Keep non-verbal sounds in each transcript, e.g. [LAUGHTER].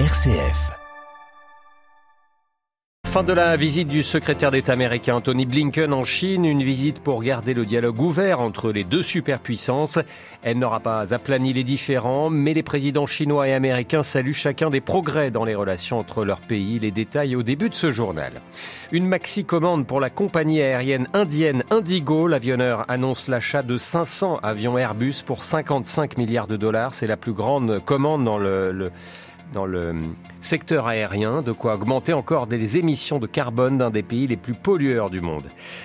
RCF. Fin de la visite du secrétaire d'État américain Tony Blinken en Chine, une visite pour garder le dialogue ouvert entre les deux superpuissances. Elle n'aura pas aplani les différends, mais les présidents chinois et américains saluent chacun des progrès dans les relations entre leurs pays. Les détails au début de ce journal. Une maxi-commande pour la compagnie aérienne indienne Indigo. L'avionneur annonce l'achat de 500 avions Airbus pour 55 milliards de dollars. C'est la plus grande commande dans le, le dans le secteur aérien, de quoi augmenter encore les émissions de carbone d'un des pays les plus pollueurs du monde.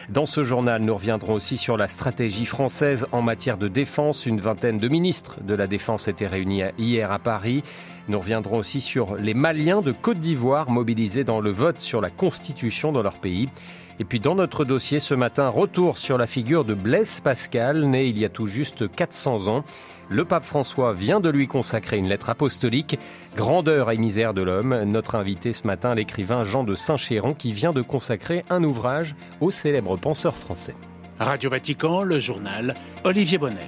Dans ce journal, nous reviendrons aussi sur la stratégie française en matière de défense. Une vingtaine de ministres de la Défense étaient réunis hier à Paris. Nous reviendrons aussi sur les Maliens de Côte d'Ivoire mobilisés dans le vote sur la Constitution dans leur pays. Et puis dans notre dossier ce matin, retour sur la figure de Blaise Pascal, né il y a tout juste 400 ans. Le pape François vient de lui consacrer une lettre apostolique, Grandeur et misère de l'homme. Notre invité ce matin, l'écrivain Jean de Saint-Chéron, qui vient de consacrer un ouvrage au célèbre penseur français. Radio Vatican, le journal, Olivier Bonnel.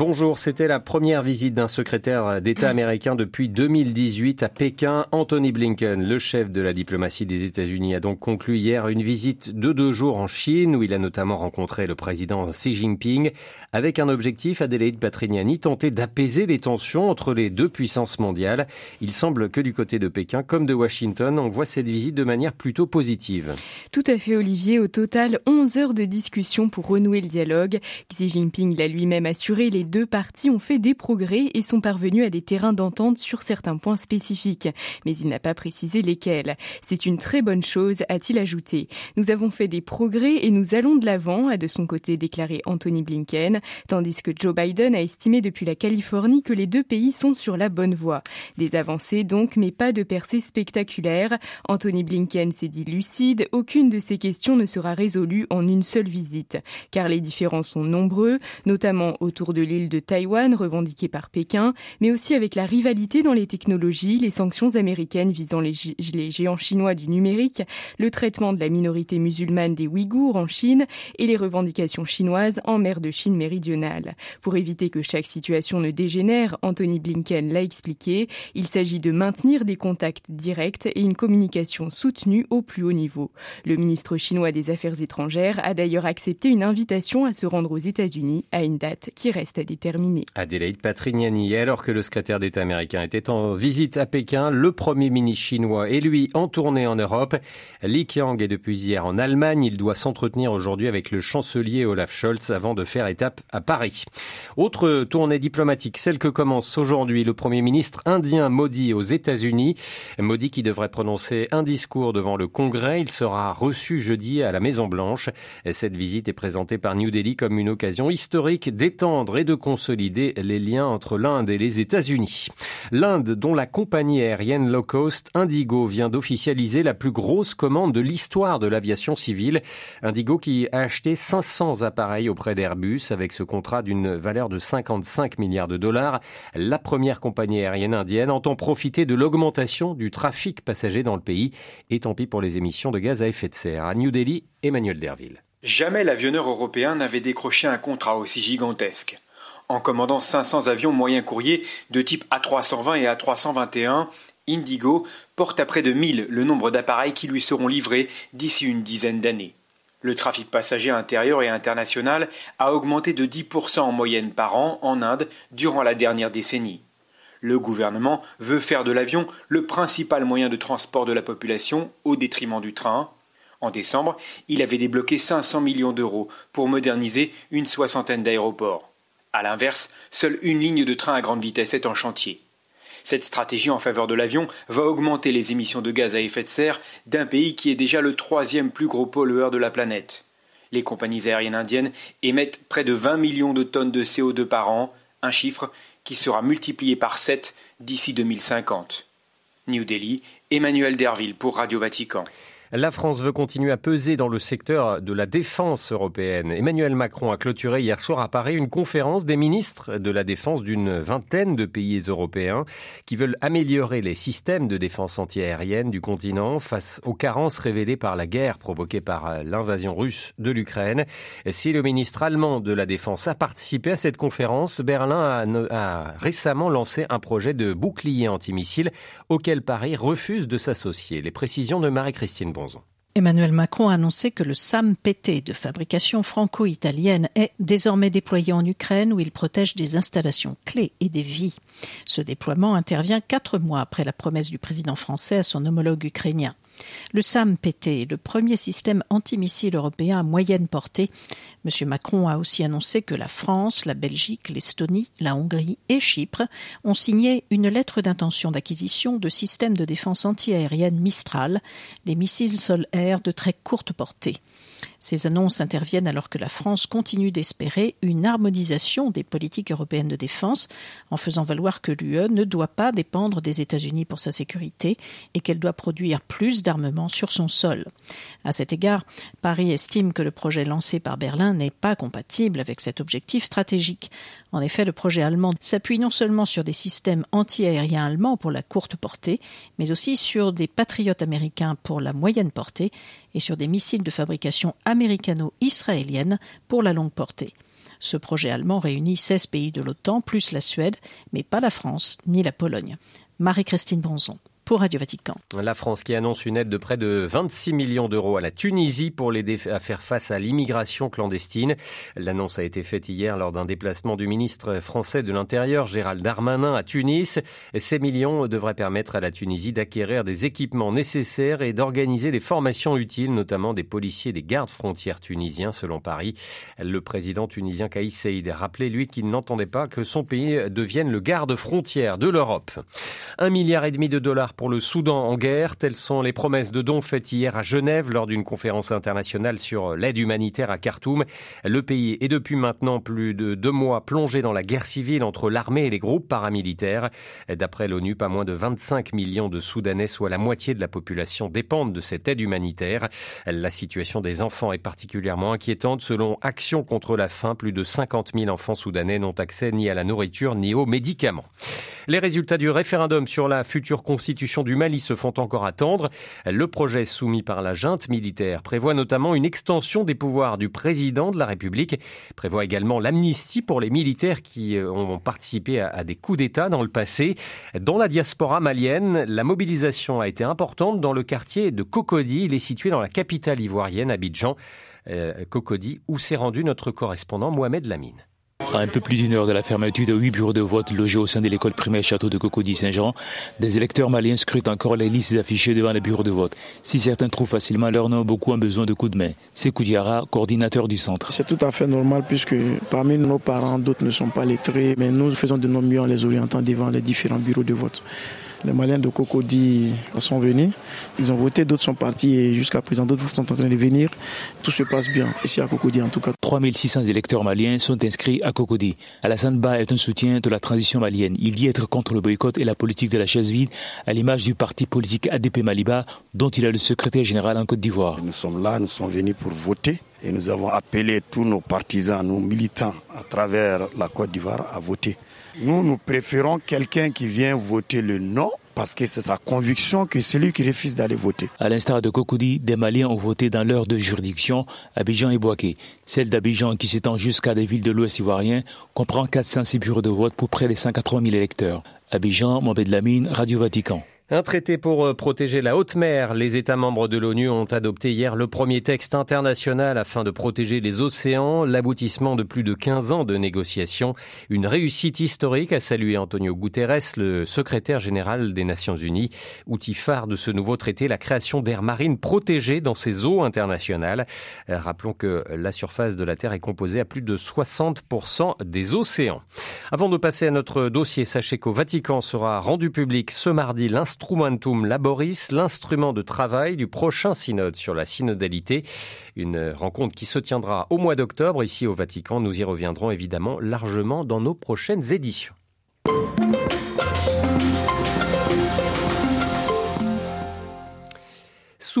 Bonjour, c'était la première visite d'un secrétaire d'État [CLEARS THROAT] américain depuis 2018 à Pékin. Anthony Blinken, le chef de la diplomatie des États-Unis, a donc conclu hier une visite de deux jours en Chine où il a notamment rencontré le président Xi Jinping avec un objectif, Adélaïde Patrignani, tenter d'apaiser les tensions entre les deux puissances mondiales. Il semble que du côté de Pékin comme de Washington, on voit cette visite de manière plutôt positive. Tout à fait Olivier, au total 11 heures de discussion pour renouer le dialogue. Xi Jinping l'a lui-même assuré, les deux parties ont fait des progrès et sont parvenus à des terrains d'entente sur certains points spécifiques. Mais il n'a pas précisé lesquels. C'est une très bonne chose, a-t-il ajouté. Nous avons fait des progrès et nous allons de l'avant, a de son côté déclaré Anthony Blinken, tandis que Joe Biden a estimé depuis la Californie que les deux pays sont sur la bonne voie. Des avancées donc, mais pas de percées spectaculaires. Anthony Blinken s'est dit lucide, aucune de ces questions ne sera résolue en une seule visite, car les différends sont nombreux, notamment autour de l'île de Taïwan revendiquée par Pékin, mais aussi avec la rivalité dans les technologies, les sanctions américaines visant les, géants chinois du numérique, le traitement de la minorité musulmane des Ouïghours en Chine et les revendications chinoises en mer de Chine méridionale. Pour éviter que chaque situation ne dégénère, Anthony Blinken l'a expliqué, il s'agit de maintenir des contacts directs et une communication soutenue au plus haut niveau. Le ministre chinois des Affaires étrangères a d'ailleurs accepté une invitation à se rendre aux États-Unis à une date qui reste à déterminer. Adélaïde Patrignani, alors que le secrétaire d'État américain était en visite à Pékin, le premier ministre chinois est lui en tournée en Europe. Li Qiang est depuis hier en Allemagne. Il doit s'entretenir aujourd'hui avec le chancelier Olaf Scholz avant de faire étape à Paris. Autre tournée diplomatique, celle que commence aujourd'hui le premier ministre indien Modi aux États-Unis. Modi qui devrait prononcer un discours devant le Congrès. Il sera reçu jeudi à la Maison Blanche. Cette visite est présentée par New Delhi comme une occasion historique d'étendre et de consolider les liens entre l'Inde et les États-Unis. L'Inde, dont la compagnie aérienne low cost Indigo vient d'officialiser la plus grosse commande de l'histoire de l'aviation civile. Indigo qui a acheté 500 appareils auprès d'Airbus avec ce contrat d'une valeur de 55 milliards de dollars. La première compagnie aérienne indienne entend profiter de l'augmentation du trafic passager dans le pays et tant pis pour les émissions de gaz à effet de serre. À New Delhi, Emmanuel Derville. Jamais l'avionneur européen n'avait décroché un contrat aussi gigantesque. En commandant 500 avions moyens courriers de type A320 et A321, Indigo porte à près de 1000 le nombre d'appareils qui lui seront livrés d'ici une dizaine d'années. Le trafic passager intérieur et international a augmenté de 10% en moyenne par an en Inde durant la dernière décennie. Le gouvernement veut faire de l'avion le principal moyen de transport de la population au détriment du train. En décembre, il avait débloqué 500 millions d'euros pour moderniser une soixantaine d'aéroports. A l'inverse, seule une ligne de train à grande vitesse est en chantier. Cette stratégie en faveur de l'avion va augmenter les émissions de gaz à effet de serre d'un pays qui est déjà le troisième plus gros pollueur de la planète. Les compagnies aériennes indiennes émettent près de 20 millions de tonnes de CO2 par an, un chiffre qui sera multiplié par 7 d'ici 2050. New Delhi, Emmanuel Derville pour Radio Vatican. La France veut continuer à peser dans le secteur de la défense européenne. Emmanuel Macron a clôturé hier soir à Paris une conférence des ministres de la défense d'une vingtaine de pays européens qui veulent améliorer les systèmes de défense antiaérienne du continent face aux carences révélées par la guerre provoquée par l'invasion russe de l'Ukraine. Si le ministre allemand de la Défense a participé à cette conférence, Berlin a, récemment lancé un projet de bouclier antimissile auquel Paris refuse de s'associer. Les précisions de Marie-Christine Emmanuel Macron a annoncé que le SAM-PT de fabrication franco-italienne est désormais déployé en Ukraine où il protège des installations clés et des vies. Ce déploiement intervient quatre mois après la promesse du président français à son homologue ukrainien. Le SAM-PT le premier système antimissile européen à moyenne portée. M. Macron a aussi annoncé que la France, la Belgique, l'Estonie, la Hongrie et Chypre ont signé une lettre d'intention d'acquisition de systèmes de défense antiaérienne Mistral, les missiles sol-air de très courte portée. Ces annonces interviennent alors que la France continue d'espérer une harmonisation des politiques européennes de défense, en faisant valoir que l'UE ne doit pas dépendre des États-Unis pour sa sécurité et qu'elle doit produire plus d'armement sur son sol. À cet égard, Paris estime que le projet lancé par Berlin n'est pas compatible avec cet objectif stratégique. En effet, le projet allemand s'appuie non seulement sur des systèmes anti-aériens allemands pour la courte portée, mais aussi sur des patriotes américains pour la moyenne portée et sur des missiles de fabrication américano-israélienne pour la longue portée. Ce projet allemand réunit 16 pays de l'OTAN plus la Suède, mais pas la France ni la Pologne. Marie-Christine Bronzon. Radio Vatican. La France qui annonce une aide de près de 26 millions d'euros à la Tunisie pour l'aider à faire face à l'immigration clandestine. L'annonce a été faite hier lors d'un déplacement du ministre français de l'Intérieur, Gérald Darmanin, à Tunis. Ces millions devraient permettre à la Tunisie d'acquérir des équipements nécessaires et d'organiser des formations utiles, notamment des policiers et des gardes frontières tunisiens, selon Paris. Le président tunisien Kaïs Saïd a rappelé, lui, qu'il n'entendait pas que son pays devienne le garde frontière de l'Europe. Un milliard et demi de dollars le Soudan en guerre. Telles sont les promesses de dons faites hier à Genève lors d'une conférence internationale sur l'aide humanitaire à Khartoum. Le pays est depuis maintenant plus de deux mois plongé dans la guerre civile entre l'armée et les groupes paramilitaires. D'après l'ONU, pas moins de 25 millions de Soudanais, soit la moitié de la population, dépendent de cette aide humanitaire. La situation des enfants est particulièrement inquiétante. Selon Action contre la faim, plus de 50 000 enfants soudanais n'ont accès ni à la nourriture ni aux médicaments. Les résultats du référendum sur la future constitution du Mali se font encore attendre. Le projet soumis par la junte militaire prévoit notamment une extension des pouvoirs du président de la République, prévoit également l'amnistie pour les militaires qui euh, ont participé à des coups d'État dans le passé. Dans la diaspora malienne, la mobilisation a été importante dans le quartier de Cocody. Il est situé dans la capitale ivoirienne, Abidjan. Euh, Cocody, où s'est rendu notre correspondant Mohamed Lamine. À un peu plus d'une heure de la fermeture de huit bureaux de vote logés au sein de l'école primaire Château de Cocody-Saint-Jean, des électeurs maliens scrutent encore les listes affichées devant les bureaux de vote. Si certains trouvent facilement leur nom, beaucoup ont besoin de coups de main. C'est Koudiara, coordinateur du centre. C'est tout à fait normal puisque parmi nos parents, d'autres ne sont pas lettrés, mais nous faisons de nos mieux en les orientant devant les différents bureaux de vote. Les Maliens de Cocody sont venus, ils ont voté, d'autres sont partis et jusqu'à présent d'autres sont en train de venir. Tout se passe bien ici à Cocody en tout cas. 3600 électeurs maliens sont inscrits à Cocody. Alassane Ba est un soutien de la transition malienne. Il dit être contre le boycott et la politique de la chaise vide à l'image du parti politique ADP Maliba dont il est le secrétaire général en Côte d'Ivoire. Nous sommes là, nous sommes venus pour voter et nous avons appelé tous nos partisans, nos militants à travers la Côte d'Ivoire à voter. Nous, nous préférons quelqu'un qui vient voter le non parce que c'est sa conviction que c'est lui qui refuse d'aller voter. À l'instar de Kokoudi, des Maliens ont voté dans l'heure de juridiction, Abidjan et Boaké. Celle d'Abidjan, qui s'étend jusqu'à des villes de l'Ouest ivoirien, comprend 406 bureaux de vote pour près de 53 000 électeurs. Abidjan, Mohamed Lamine, Radio Vatican. Un traité pour euh, protéger la haute mer. Les États membres de l'ONU ont adopté hier le premier texte international afin de protéger les océans, l'aboutissement de plus de 15 ans de négociations. Une réussite historique, a salué Antonio Guterres, le secrétaire général des Nations Unies. Outil phare de ce nouveau traité, la création d'aires marines protégées dans ces eaux internationales. Euh, rappelons que la surface de la Terre est composée à plus de 60% des océans. Avant de passer à notre dossier, sachez qu'au Vatican sera rendu public ce mardi l'instant Instrumentum Laboris, l'instrument de travail du prochain synode sur la synodalité. Une rencontre qui se tiendra au mois d'octobre ici au Vatican. Nous y reviendrons évidemment largement dans nos prochaines éditions.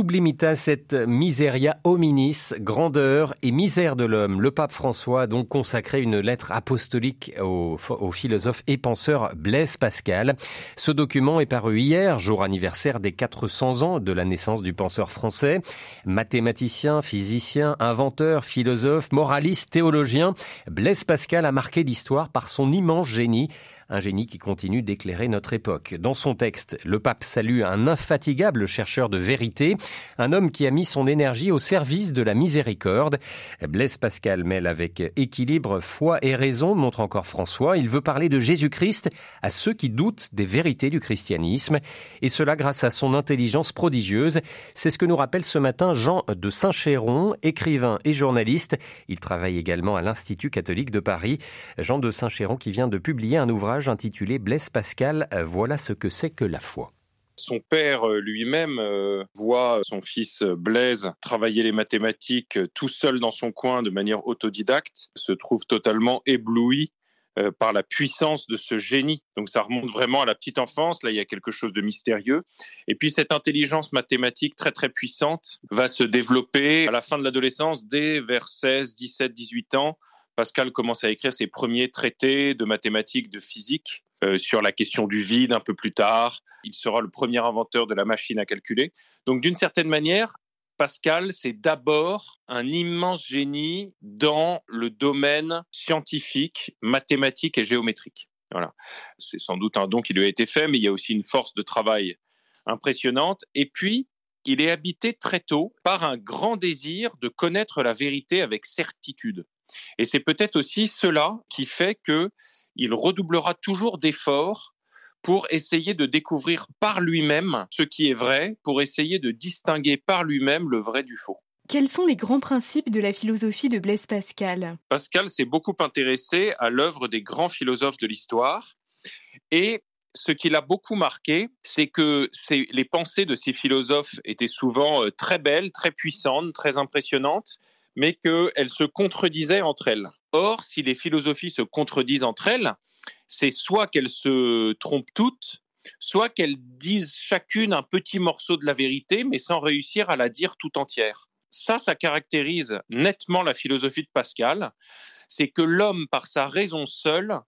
Sublimitas et miseria hominis, grandeur et misère de l'homme. Le pape François a donc consacré une lettre apostolique au, au philosophe et penseur Blaise Pascal. Ce document est paru hier, jour anniversaire des 400 ans de la naissance du penseur français. Mathématicien, physicien, inventeur, philosophe, moraliste, théologien, Blaise Pascal a marqué l'histoire par son immense génie un génie qui continue d'éclairer notre époque. Dans son texte, le pape salue un infatigable chercheur de vérité, un homme qui a mis son énergie au service de la miséricorde. Blaise Pascal mêle avec équilibre foi et raison, montre encore François. Il veut parler de Jésus-Christ à ceux qui doutent des vérités du christianisme, et cela grâce à son intelligence prodigieuse. C'est ce que nous rappelle ce matin Jean de Saint-Chéron, écrivain et journaliste. Il travaille également à l'Institut catholique de Paris. Jean de Saint-Chéron qui vient de publier un ouvrage intitulé Blaise Pascal, euh, voilà ce que c'est que la foi. Son père euh, lui-même euh, voit son fils Blaise travailler les mathématiques tout seul dans son coin de manière autodidacte, se trouve totalement ébloui par la puissance de ce génie. Donc ça remonte vraiment à la petite enfance, là il y a quelque chose de mystérieux. Et puis cette intelligence mathématique très très puissante va se développer à la fin de l'adolescence dès vers 16, 17, 18 ans Pascal commence à écrire ses premiers traités de mathématiques, de physique euh, sur la question du vide un peu plus tard. Il sera le premier inventeur de la machine à calculer. Donc d'une certaine manière, Pascal, c'est d'abord un immense génie dans le domaine scientifique, mathématique et géométrique. Voilà. C'est sans doute un don qui lui a été fait, mais il y a aussi une force de travail impressionnante. Et puis, il est habité très tôt par un grand désir de connaître la vérité avec certitude. Et c'est peut-être aussi cela qui fait qu'il redoublera toujours d'efforts pour essayer de découvrir par lui-même ce qui est vrai, pour essayer de distinguer par lui-même le vrai du faux. Quels sont les grands principes de la philosophie de Blaise Pascal? Pascal s'est beaucoup intéressé à l'œuvre des grands philosophes de l'histoire. Et ce qui l'a beaucoup marqué, c'est que les pensées de ces philosophes étaient souvent euh, très belles, très puissantes, très impressionnantes, mais qu'elles se contredisaient entre elles. Or, si les philosophies se contredisent entre elles, c'est soit qu'elles se trompent toutes, soit qu'elles disent chacune un petit morceau de la vérité, mais sans réussir à la dire tout entière. Ça, ça caractérise nettement la philosophie de Pascal, c'est que l'homme, par sa raison seule,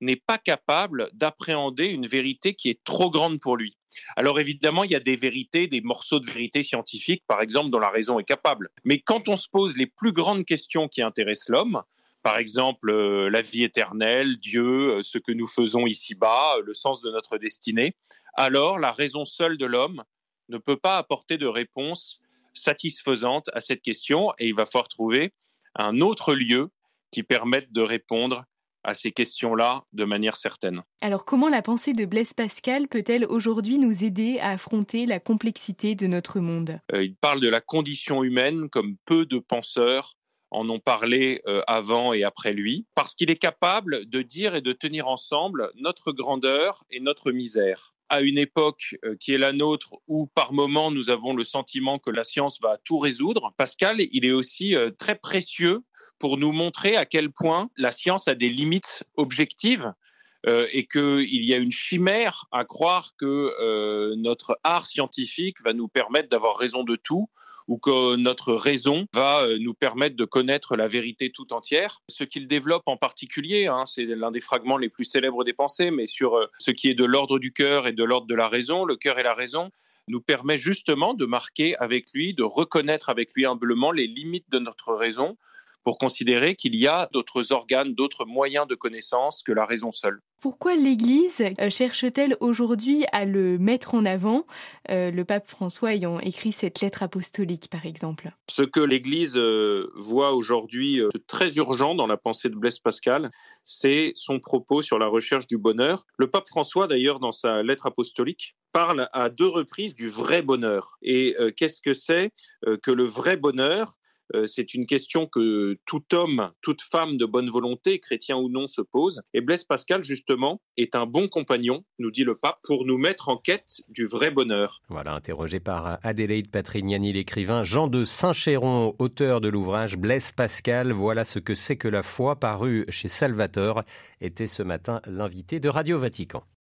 n'est pas capable d'appréhender une vérité qui est trop grande pour lui. Alors évidemment, il y a des vérités, des morceaux de vérité scientifiques, par exemple, dont la raison est capable. Mais quand on se pose les plus grandes questions qui intéressent l'homme, par exemple euh, la vie éternelle, Dieu, euh, ce que nous faisons ici-bas, euh, le sens de notre destinée, alors la raison seule de l'homme ne peut pas apporter de réponse satisfaisante à cette question et il va falloir trouver un autre lieu qui permette de répondre à ces questions-là de manière certaine. Alors comment la pensée de Blaise Pascal peut-elle aujourd'hui nous aider à affronter la complexité de notre monde? Euh, Il parle de la condition humaine comme peu de penseurs en ont parlé euh, avant et après lui, parce qu'il est capable de dire et de tenir ensemble notre grandeur et notre misère. À une époque euh, qui est la nôtre où par moment nous avons le sentiment que la science va tout résoudre, Pascal, il est aussi euh, très précieux pour nous montrer à quel point la science a des limites objectives euh, et qu'il y a une chimère à croire que euh, notre art scientifique va nous permettre d'avoir raison de tout ou que notre raison va euh, nous permettre de connaître la vérité tout entière. Ce qu'il développe en particulier, hein, c'est l'un des fragments les plus célèbres des pensées, mais sur ce qui est de l'ordre du cœur et de l'ordre de la raison, le cœur et la raison nous permet justement de marquer avec lui, de reconnaître avec lui humblement les limites de notre raison pour considérer qu'il y a d'autres organes, d'autres moyens de connaissance que la raison seule. Pourquoi l'Église euh, cherche-t-elle aujourd'hui à le mettre en avant, euh, le pape François ayant écrit cette lettre apostolique par exemple? Ce que l'Église euh, voit aujourd'hui très urgent dans la pensée de Blaise Pascal, c'est son propos sur la recherche du bonheur. Le pape François d'ailleurs dans sa lettre apostolique parle à deux reprises du vrai bonheur. Et qu'est-ce que c'est que le vrai bonheur? C'est une question que tout homme, toute femme de bonne volonté, chrétien ou non, se pose. Et Blaise Pascal, justement, est un bon compagnon, nous dit le pape, pour nous mettre en quête du vrai bonheur. Voilà, interrogé par Adélaïde Patrignani, l'écrivain Jean de Saint-Chéron, auteur de l'ouvrage Blaise Pascal, voilà ce que c'est que la foi, paru chez Salvator, était ce matin l'invité de Radio Vatican.